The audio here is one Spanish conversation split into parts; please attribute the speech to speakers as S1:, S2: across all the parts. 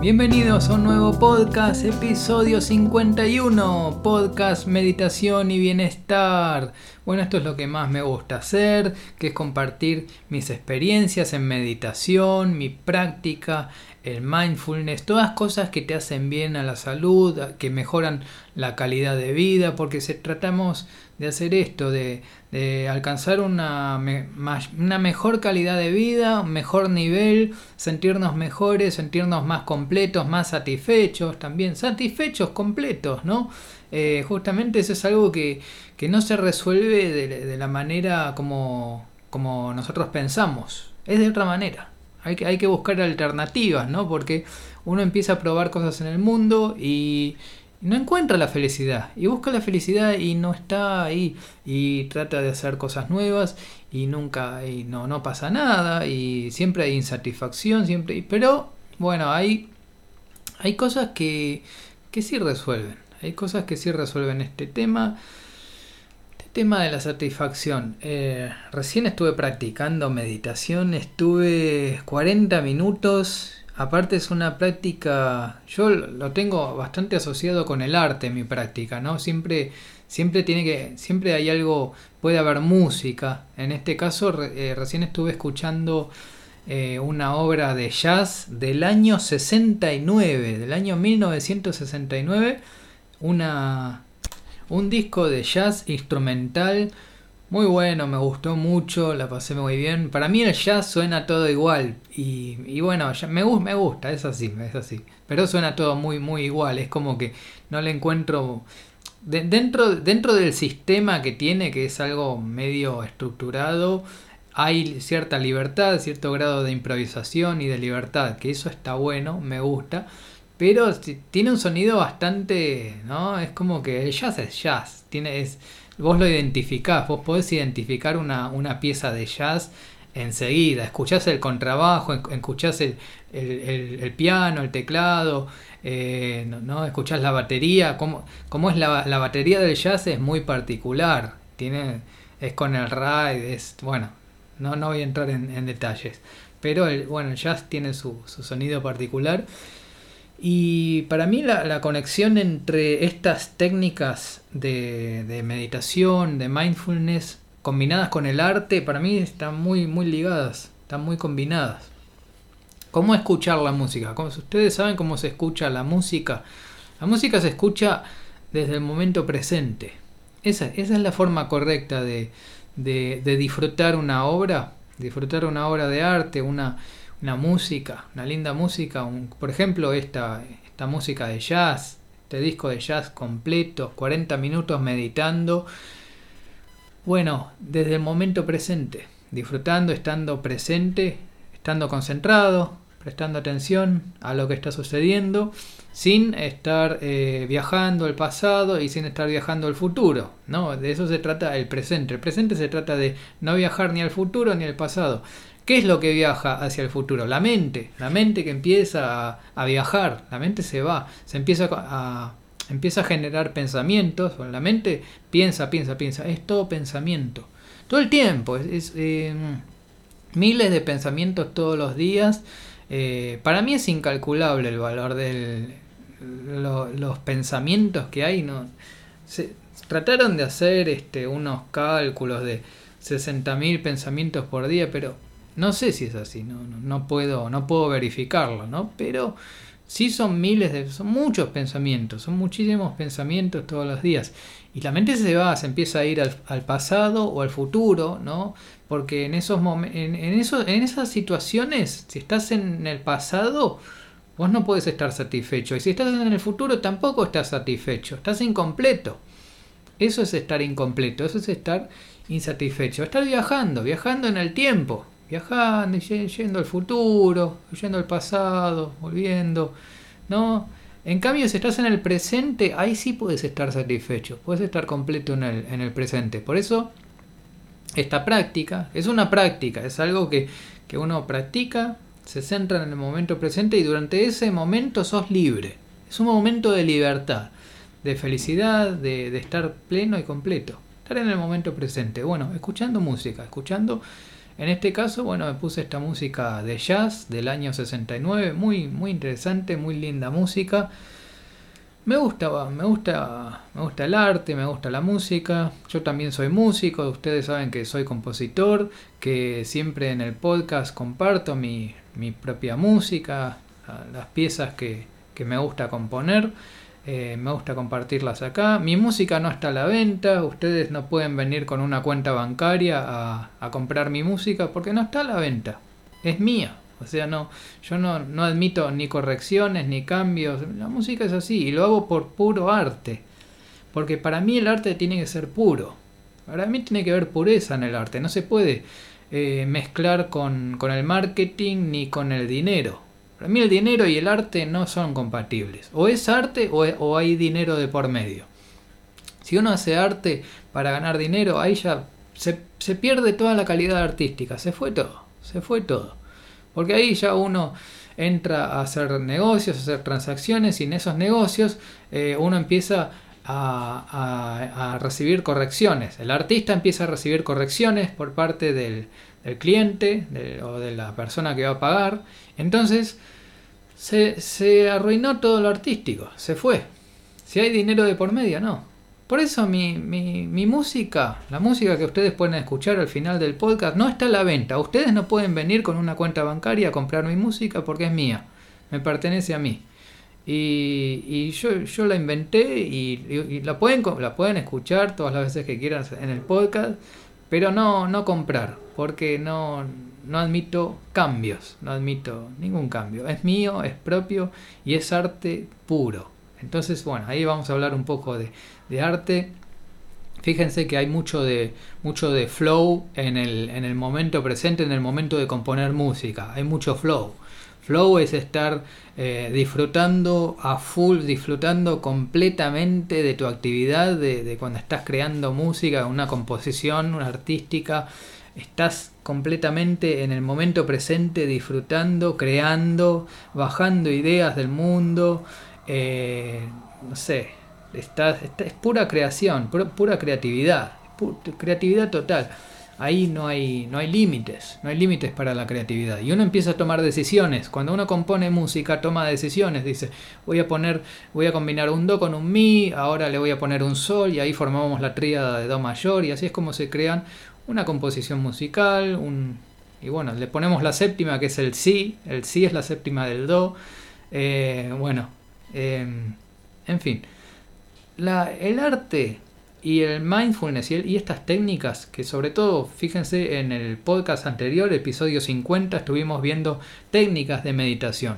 S1: Bienvenidos a un nuevo podcast, episodio 51, podcast Meditación y Bienestar. Bueno, esto es lo que más me gusta hacer, que es compartir mis experiencias en meditación, mi práctica, el mindfulness, todas cosas que te hacen bien a la salud, que mejoran la calidad de vida, porque se tratamos de hacer esto, de, alcanzar una, una mejor calidad de vida, un mejor nivel, sentirnos mejores, sentirnos más completos, más satisfechos, también satisfechos, completos, ¿no? Eh, justamente eso es algo que, que no se resuelve de, de la manera como, como nosotros pensamos, es de otra manera. Hay que, hay que buscar alternativas, ¿no? Porque uno empieza a probar cosas en el mundo y no encuentra la felicidad. Y busca la felicidad y no está ahí. Y trata de hacer cosas nuevas y nunca, y no, no pasa nada. Y siempre hay insatisfacción, siempre. Pero, bueno, hay, hay cosas que, que sí resuelven. Hay cosas que sí resuelven este tema tema de la satisfacción. Eh, recién estuve practicando meditación, estuve 40 minutos. Aparte es una práctica, yo lo tengo bastante asociado con el arte, mi práctica, ¿no? Siempre, siempre tiene que, siempre hay algo, puede haber música. En este caso, eh, recién estuve escuchando eh, una obra de jazz del año 69, del año 1969, una un disco de jazz instrumental muy bueno, me gustó mucho, la pasé muy bien. Para mí el jazz suena todo igual y, bueno, me, me gusta, es así, es así. Pero suena todo muy, muy igual, es como que no le encuentro... dentro, dentro del sistema que tiene, que es algo medio estructurado, hay cierta libertad, cierto grado de improvisación y de libertad, que eso está bueno, me gusta. Pero tiene un sonido bastante, ¿no? Es como que el jazz es jazz. Tiene, es, vos lo identificás, vos podés identificar una, una pieza de jazz enseguida. Escuchás el contrabajo, escuchás el, el, piano, el teclado, eh, ¿no? escuchás la batería. Como, como es la, la, batería del jazz es muy particular. Tiene, es con el ride, es, bueno, no, no voy a entrar en, detalles. Pero el, bueno, el jazz tiene su, su sonido particular. Y para mí la, conexión entre estas técnicas de, meditación, de mindfulness, combinadas con el arte, para mí están muy, muy ligadas, están muy combinadas. ¿Cómo escuchar la música? Como ustedes saben cómo se escucha la música, la música se escucha desde el momento presente. Esa, esa es la forma correcta de, de disfrutar una obra, disfrutar una obra de arte, una, una música, una linda música, por ejemplo esta, esta música de jazz, este disco de jazz completo, 40 minutos meditando, bueno, desde el momento presente, disfrutando, estando presente, estando concentrado, prestando atención a lo que está sucediendo, sin estar eh, viajando al pasado y sin estar viajando al futuro. ¿no? De eso se trata el presente. El presente se trata de no viajar ni al futuro ni al pasado, ¿Qué es lo que viaja hacia el futuro? La mente, la mente que empieza a, viajar, la mente se va, se empieza a, empieza a generar pensamientos, la mente piensa, piensa, piensa, es todo pensamiento, todo el tiempo, es, em, miles de pensamientos todos los días. Eh, para mí es incalculable el valor de los pensamientos que hay. ¿no? Se, trataron de hacer este, unos cálculos de 60.000 pensamientos por día, pero no sé si es así, no, no, puedo, no puedo verificarlo, ¿no? Pero sí son miles de, son muchos pensamientos, son muchísimos pensamientos todos los días. Y la mente se va, se empieza a ir al, pasado o al futuro, ¿no? Porque en esos en, en, esas situaciones, si estás en el pasado, vos no puedes estar satisfecho. Y si estás en el futuro, tampoco estás satisfecho. Estás incompleto. Eso es estar incompleto, eso es estar insatisfecho. Estar viajando, viajando en el tiempo viajando, yendo al futuro, yendo al pasado, volviendo, ¿no? En cambio, si estás en el presente, ahí sí puedes estar satisfecho, puedes estar completo en el presente. Por eso, esta práctica es una práctica, es algo que, que uno practica, se centra en el momento presente y durante ese momento sos libre. Es un momento de libertad, de felicidad, de, de estar pleno y completo. Estar en el momento presente. Bueno, escuchando música, escuchando En este caso, bueno, me puse esta música de jazz del año 69, muy, muy interesante, muy linda música. Me gusta, me gusta, me gusta el arte, me gusta la música. Yo también soy músico, ustedes saben que soy compositor, que siempre en el podcast comparto mi, mi propia música, las piezas que, que me gusta componer. Eh, me gusta compartirlas acá. Mi música no está a la venta. Ustedes no pueden venir con una cuenta bancaria a, a comprar mi música porque no está a la venta. Es mía. O sea, no, yo no, no admito ni correcciones ni cambios. La música es así y lo hago por puro arte. Porque para mí el arte tiene que ser puro. Para mí tiene que haber pureza en el arte. No se puede eh, mezclar con, con el marketing ni con el dinero. Para mí el dinero y el arte no son compatibles. O es arte o, o hay dinero de por medio. Si uno hace arte para ganar dinero, ahí ya se, se pierde toda la calidad artística. Se fue todo. Se fue todo. Porque ahí ya uno entra a hacer negocios, a hacer transacciones y en esos negocios eh, uno empieza a, recibir correcciones. El artista empieza a recibir correcciones por parte del, del cliente o de la persona que va a pagar. Entonces se, se arruinó todo lo artístico, se fue. Si hay dinero de por medio, no. Por eso mi, mi, mi, música, la música que ustedes pueden escuchar al final del podcast, no está a la venta. Ustedes no pueden venir con una cuenta bancaria a comprar mi música porque es mía. Me pertenece a mí. Y, y yo, yo, la inventé y, y, la, pueden, la pueden escuchar todas las veces que quieran en el podcast, pero no, no comprar, porque no, no admito cambios, no admito ningún cambio. Es mío, es propio y es arte puro. Entonces, bueno, ahí vamos a hablar un poco de, de arte. Fíjense que hay mucho de, mucho de flow en el, en el momento presente, en el momento de componer música. Hay mucho flow. Flow es estar eh, disfrutando a full, disfrutando completamente de tu actividad, de, cuando estás creando música, una composición, una artística. Estás completamente en el momento presente, disfrutando, creando, bajando ideas del mundo. Eh, no sé, está, es pura creación, pura, creatividad, creatividad total. Ahí no hay, no hay límites, no hay límites para la creatividad. Y uno empieza a tomar decisiones. Cuando uno compone música, toma decisiones. Dice, voy a poner, voy a combinar un do con un mi, ahora le voy a poner un sol y ahí formamos la tríada de do mayor y así es como se crean una composición musical, y bueno, le ponemos la séptima que es el si, el si es la séptima del do. Eh, bueno, eh, en fin la, el arte y el mindfulness y, estas técnicas, que sobre todo, fíjense en el podcast anterior, episodio 50, estuvimos viendo técnicas de meditación.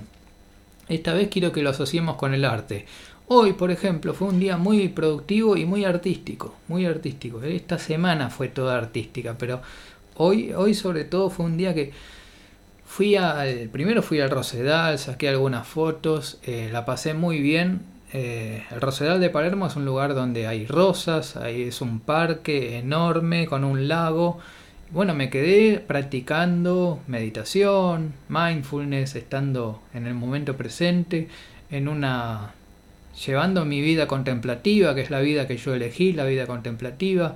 S1: Esta vez quiero que lo asociemos con el arte. Hoy, por ejemplo, fue un día muy productivo y muy artístico, muy artístico. Esta semana fue toda artística, pero hoy, hoy sobre todo fue un día que fui al, primero fui al Rosedal, saqué algunas fotos, eh, la pasé muy bien, eh, el Rosedal de Palermo es un lugar donde hay rosas, ahí es un parque enorme con un lago. Bueno, me quedé practicando meditación, mindfulness, estando en el momento presente, en una llevando mi vida contemplativa, que es la vida que yo elegí, la vida contemplativa.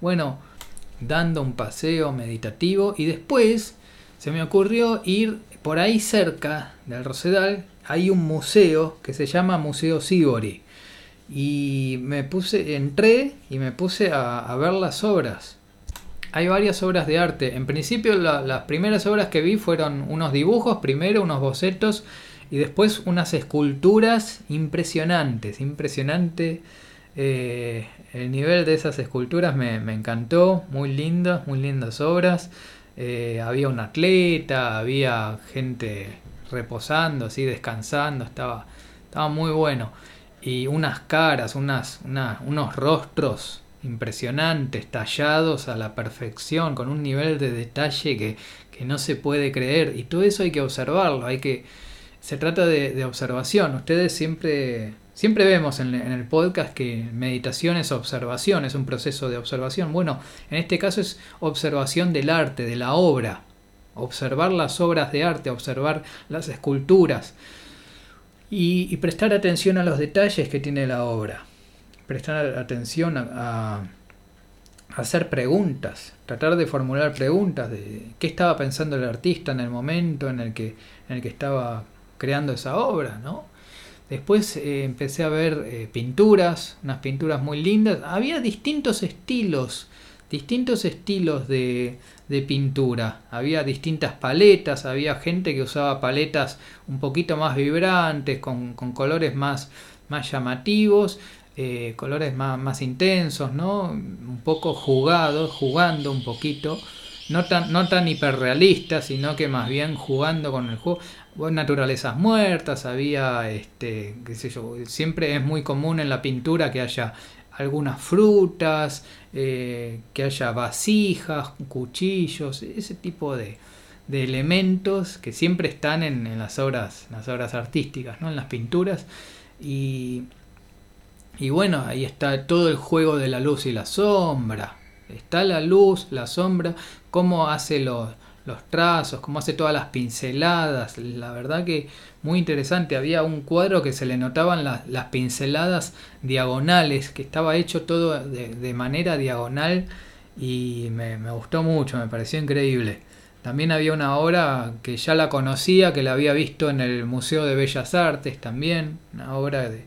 S1: Bueno, dando un paseo meditativo y después se me ocurrió ir por ahí cerca del Rosedal, hay un museo que se llama Museo Sibori. Y me puse, entré y me puse a, ver las obras. Hay varias obras de arte. En principio la, las primeras obras que vi fueron unos dibujos, primero unos bocetos y después unas esculturas impresionantes. Impresionante. Eh, el nivel de esas esculturas me, encantó. Muy lindas, muy lindas obras. Eh, había un atleta, había gente reposando, así descansando, estaba, estaba muy bueno. Y unas caras, unas, unos rostros impresionantes, tallados a la perfección, con un nivel de detalle que, que, no se puede creer. Y todo eso hay que observarlo, hay que... Se trata de, de observación. Ustedes siempre, siempre vemos en, el podcast que meditación es observación, es un proceso de observación. Bueno, en este caso es observación del arte, de la obra observar las obras de arte, observar las esculturas y, y prestar atención a los detalles que tiene la obra, prestar atención a, a, hacer preguntas, tratar de formular preguntas de qué estaba pensando el artista en el momento en el que, en el que estaba creando esa obra, ¿no? Después eh, empecé a ver eh, pinturas, unas pinturas muy lindas. Había distintos estilos, distintos estilos de, pintura. Había distintas paletas, había gente que usaba paletas un poquito más vibrantes, con, colores más, llamativos. Eh, colores más, intensos, ¿no? Un poco jugados, jugando un poquito. No tan, no tan sino que más bien jugando con el juego. Naturalezas muertas, había, este, qué sé yo, siempre es muy común en la pintura que haya algunas frutas, eh, que haya vasijas, cuchillos, ese tipo de, de elementos que siempre están en, en, las obras, las obras artísticas, ¿no? en las pinturas. Y, y bueno, ahí está todo el juego de la luz y la sombra. Está la luz, la sombra, cómo hace los, los trazos, cómo hace todas las pinceladas. La verdad que muy interesante. Había un cuadro que se le notaban las pinceladas diagonales, que estaba hecho todo de, manera diagonal y me, gustó mucho, me pareció increíble. También había una obra que ya la conocía, que la había visto en el Museo de Bellas Artes también, una obra de,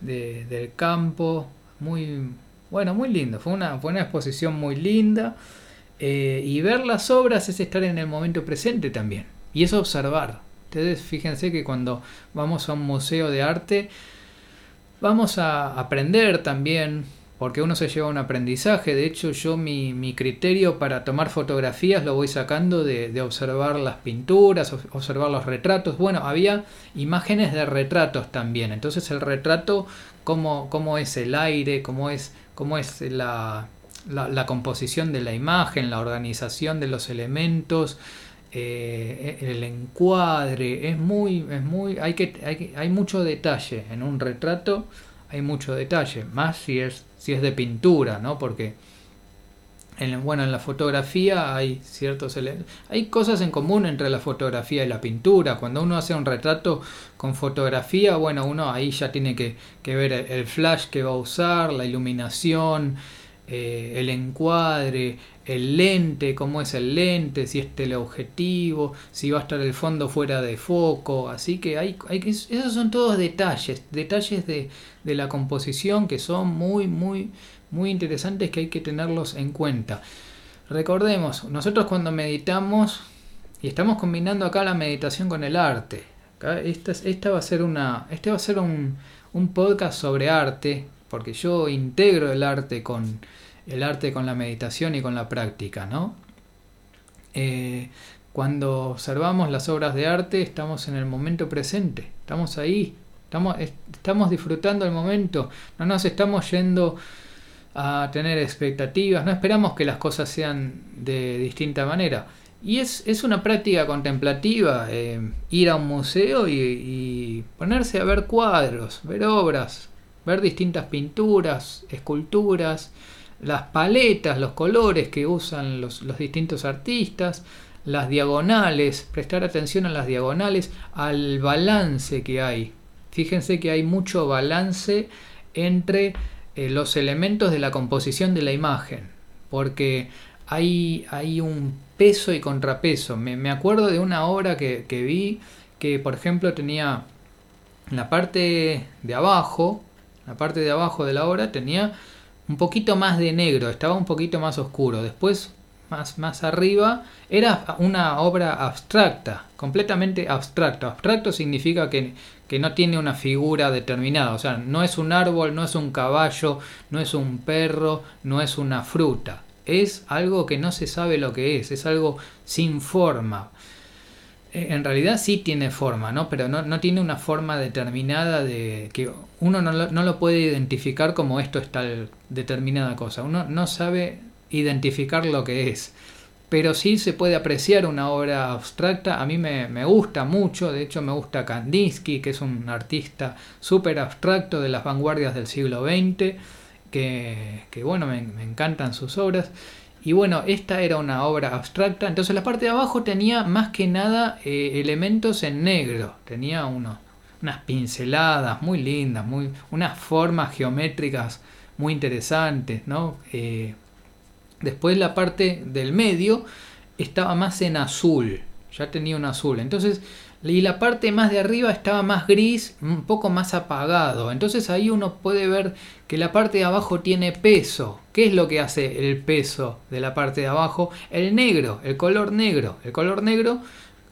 S1: de, del campo, muy bueno, muy lindo, fue una, fue una exposición muy linda eh, y ver las obras es estar en el momento presente también y es observar. Ustedes fíjense que cuando vamos a un museo de arte vamos a aprender también porque uno se lleva un aprendizaje. De hecho, yo mi, mi criterio para tomar fotografías lo voy sacando de, de, observar las pinturas, observar los retratos. Bueno, había imágenes de retratos también. Entonces el retrato, cómo, cómo es el aire, cómo es, cómo es la, la, composición de la imagen, la organización de los elementos. Eh, el encuadre es muy es muy hay que hay, hay mucho detalle en un retrato hay mucho detalle más si es si es de pintura, ¿no? Porque en, bueno, en la fotografía hay ciertos hay cosas en común entre la fotografía y la pintura. Cuando uno hace un retrato con fotografía, bueno, uno ahí ya tiene que ver el flash que va a usar, la iluminación, eh, el encuadre, el lente, cómo es el lente, si es teleobjetivo, si va a estar el fondo fuera de foco. Así que hay, hay esos son todos detalles, detalles de, de la composición que son muy, muy, muy interesantes que hay que tenerlos en cuenta. Recordemos, nosotros cuando meditamos y estamos combinando acá la meditación con el arte. esta, esta va a ser una, este va a ser un, un podcast sobre arte, porque yo integro el arte con el arte con la meditación y con la práctica, ¿no? Eh, cuando observamos las obras de arte estamos en el momento presente, estamos ahí, estamos, estamos disfrutando el momento, no nos estamos yendo a tener expectativas, no esperamos que las cosas sean de distinta manera. Y es, es una práctica contemplativa, eh, ir a un museo y, y ponerse a ver cuadros, ver obras, ver distintas pinturas, esculturas, las paletas, los colores que usan los, distintos artistas, las diagonales, prestar atención a las diagonales, al balance que hay. Fíjense que hay mucho balance entre eh, los elementos de la composición de la imagen, porque hay, hay un peso y contrapeso. Me, me acuerdo de una obra que, que vi que, por ejemplo, tenía la parte de abajo, la parte de abajo de la obra tenía un poquito más de negro, estaba un poquito más oscuro. Después, más, más arriba, era una obra abstracta, completamente abstracto. Abstracto significa que, que no tiene una figura determinada, o sea, no es un árbol, no es un caballo, no es un perro, no es una fruta. Es algo que no se sabe lo que es, es algo sin forma. Eh, en realidad sí tiene forma, ¿no? Pero no, no tiene una forma determinada de que uno no lo, no lo, puede identificar como esto es tal determinada cosa. Uno no sabe identificar lo que es. Pero sí se puede apreciar una obra abstracta. A mí me, me gusta mucho, de hecho me gusta Kandinsky, que es un artista súper abstracto de las vanguardias del siglo XX, que, que bueno, me, encantan sus obras. Y bueno, esta era una obra abstracta, entonces la parte de abajo tenía más que nada eh, elementos en negro, tenía unos, unas pinceladas muy lindas, muy, unas formas geométricas muy interesantes, ¿no? Eh, Después la parte del medio estaba más en azul, ya tenía un azul. Entonces, y la parte más de arriba estaba más gris, un poco más apagado. Entonces ahí uno puede ver que la parte de abajo tiene peso. ¿Qué es lo que hace el peso de la parte de abajo? El negro, el color negro. El color negro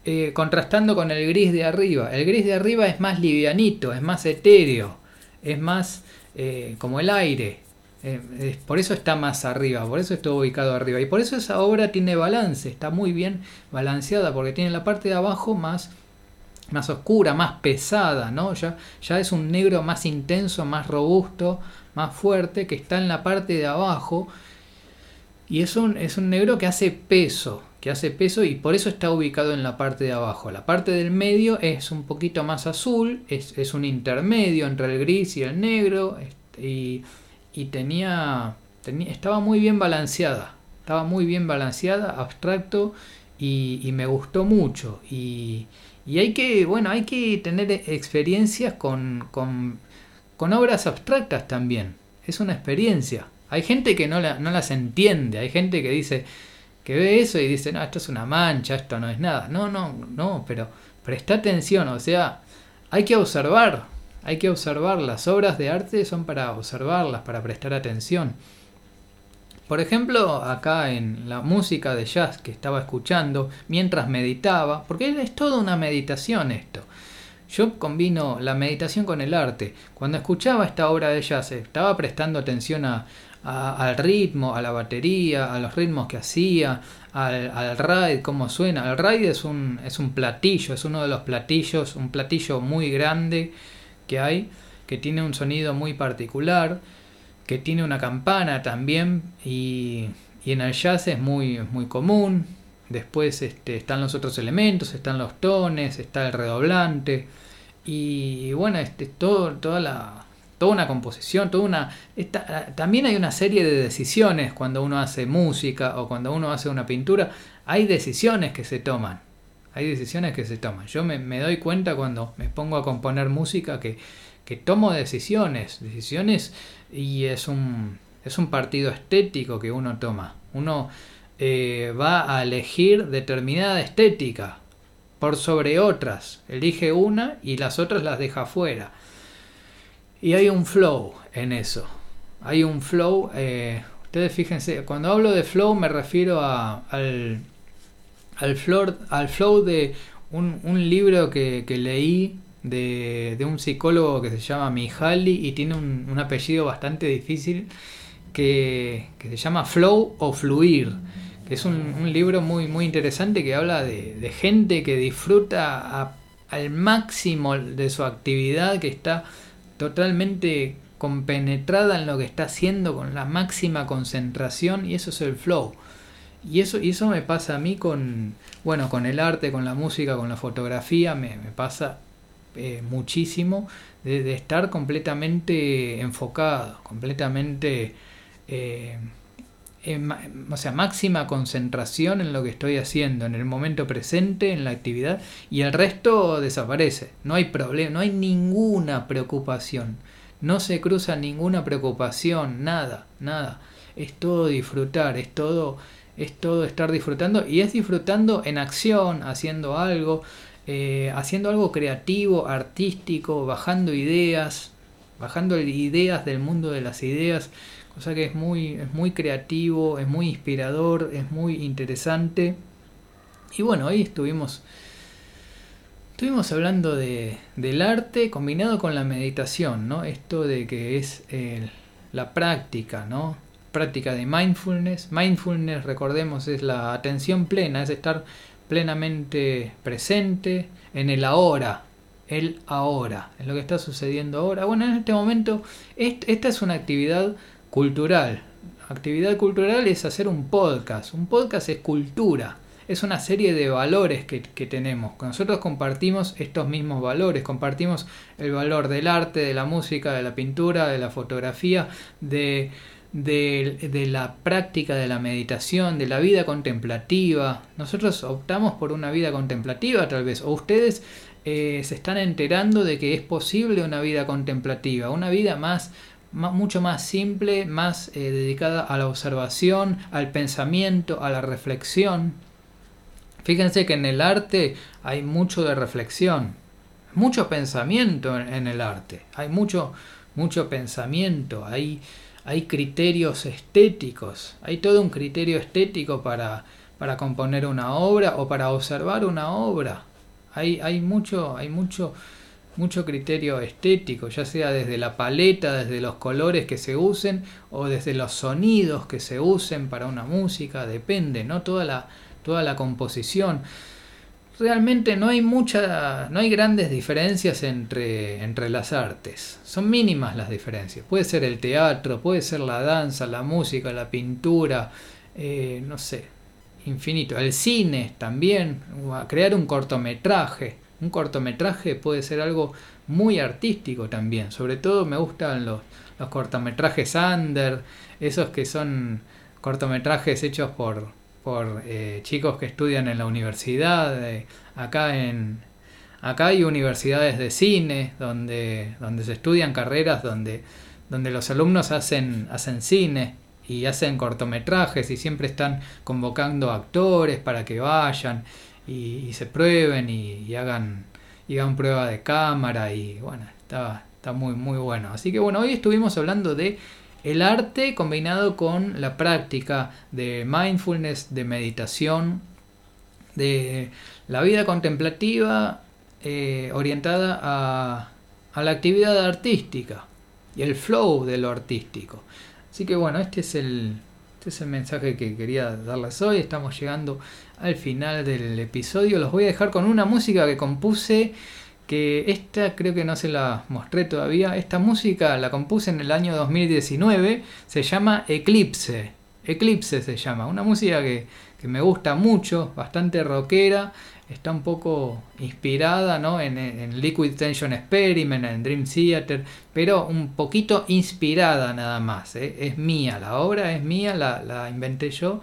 S1: eh, contrastando con el gris de arriba. El gris de arriba es más livianito, es más etéreo, es más eh, como el aire. Eh, por eso está más arriba, por eso está ubicado arriba. Y por eso esa obra tiene balance, está muy bien balanceada, porque tiene la parte de abajo más más oscura, más pesada, ¿no? Ya, ya es un negro más intenso, más robusto, más fuerte, que está en la parte de abajo. Y es un, es un negro que hace peso, que hace peso y por eso está ubicado en la parte de abajo. La parte del medio es un poquito más azul, es, un intermedio entre el gris y el negro, y, y tenía, estaba muy bien balanceada, estaba muy bien balanceada, abstracto, y, me gustó mucho. Y, y hay que, bueno, hay que tener experiencias con, con, con obras abstractas también. Es una experiencia. Hay gente que no, no las entiende, hay gente que dice, que ve eso y dice, no, esto es una mancha, esto no es nada. No, no, no, pero presta atención, o sea, hay que observar, hay que observar. Las obras de arte son para observarlas, para prestar atención. Por ejemplo, acá en la música de jazz que estaba escuchando mientras meditaba, porque es toda una meditación esto. Yo combino la meditación con el arte. Cuando escuchaba esta obra de jazz, estaba prestando atención a, al ritmo, a la batería, a los ritmos que hacía, al, al ride, cómo suena. El ride es un, es un platillo, es uno de los platillos, un platillo muy grande que hay, que tiene un sonido muy particular que tiene una campana también y, en el jazz es muy, muy común. Después este, están los otros elementos, están los tones, está el redoblante y, bueno, este, todo, toda, la, toda una composición, toda una... también hay una serie de decisiones cuando uno hace música o cuando uno hace una pintura, hay decisiones que se toman. Hay decisiones que se toman. Yo me, me doy cuenta cuando me pongo a componer música que, que tomo decisiones, decisiones y es un, es un partido estético que uno toma. Uno eh, va a elegir determinada estética por sobre otras. Elige una y las otras las deja fuera. Y hay un flow en eso. Hay un flow. Eh, ustedes fíjense, cuando hablo de flow me refiero a, al, al, flow, al flow de un, un libro que, que leí de, un psicólogo que se llama Mihaly y tiene un, apellido bastante difícil que, se llama Flow o Fluir, que es un, libro muy, muy interesante que habla de, gente que disfruta al máximo de su actividad, que está totalmente compenetrada en lo que está haciendo con la máxima concentración y eso es el flow. Y eso, y eso me pasa a mí con, bueno, con el arte, con la música, con la fotografía, me, me pasa eh, muchísimo de, estar completamente enfocado, completamente, eh, o sea, máxima concentración en lo que estoy haciendo, en el momento presente, en la actividad, y el resto desaparece. No hay problema, no hay ninguna preocupación, no se cruza ninguna preocupación, nada, nada. Es todo disfrutar, es todo es todo estar disfrutando y es disfrutando en acción, haciendo algo, eh, haciendo algo creativo, artístico, bajando ideas, bajando ideas del mundo de las ideas, cosa que es muy, es muy creativo, es muy inspirador, es muy interesante. Y bueno, ahí estuvimos, estuvimos hablando de, del arte combinado con la meditación, ¿no? Esto de que es la práctica, ¿no? Práctica de mindfulness. Mindfulness, recordemos, es la atención plena, es estar plenamente presente en el ahora, el ahora, en lo que está sucediendo ahora. Bueno, en este momento, esta es una actividad cultural. Actividad cultural es hacer un podcast. Un podcast es cultura. Es una serie de valores que, que tenemos. Nosotros compartimos estos mismos valores. Compartimos el valor del arte, de la música, de la pintura, de la fotografía, de, de, la práctica de la meditación, de la vida contemplativa. Nosotros optamos por una vida contemplativa tal vez, o ustedes eh, se están enterando de que es posible una vida contemplativa, una vida más, mucho más simple, más eh, dedicada a la observación, al pensamiento, a la reflexión. Fíjense que en el arte hay mucho de reflexión, mucho pensamiento en, el arte, hay mucho, mucho pensamiento, hay, hay criterios estéticos, hay todo un criterio estético para, para componer una obra o para observar una obra. Hay, hay mucho, hay mucho mucho criterio estético, ya sea desde la paleta, desde los colores que se usen o desde los sonidos que se usen para una música, depende, ¿no? Toda la, toda la composición. Realmente no hay mucha, no hay grandes diferencias entre, entre las artes. Son mínimas las diferencias. Puede ser el teatro, puede ser la danza, la música, la pintura, eh, no sé, infinito. El cine también, crear un cortometraje un cortometraje puede ser algo muy artístico también. Sobre todo me gustan los, los cortometrajes under, esos que son cortometrajes hechos por, por eh, chicos que estudian en la universidad. acá en acá hay universidades de cine donde, donde se estudian carreras donde, donde los alumnos hacen, hacen cine y hacen cortometrajes y siempre están convocando actores para que vayan y, se prueben y, hagan, y hagan prueba de cámara y bueno, está, está muy muy bueno. Así que bueno, hoy estuvimos hablando de el arte combinado con la práctica de mindfulness, de meditación, de la vida contemplativa eh, orientada a, a la actividad artística y el flow de lo artístico. Así que bueno, este es el, este es el mensaje que quería darles hoy. Estamos llegando al final del episodio. Los voy a dejar con una música que compuse. Que esta creo que no se la mostré todavía. Esta música la compuse en el año 2019. Se llama Eclipse. Eclipse se llama. Una música que, que me gusta mucho. Bastante rockera está un poco inspirada ¿no? en, Liquid Tension Experiment, en Dream Theater, pero un poquito inspirada nada más. ¿eh? Es mía, la obra es mía, la, inventé yo.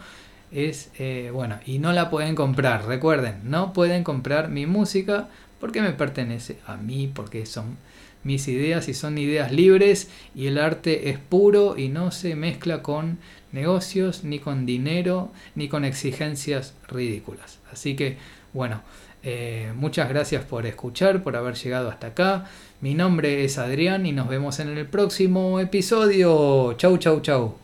S1: Es eh, bueno, y no la pueden comprar. Recuerden, no pueden comprar mi música porque me pertenece a mí, porque son mis ideas y son ideas libres y el arte es puro y no se mezcla con negocios, ni con dinero, ni con exigencias ridículas. Así que bueno, eh, muchas gracias por escuchar, por haber llegado hasta acá. Mi nombre es Adrián y nos vemos en el próximo episodio. Chau, chau, chau.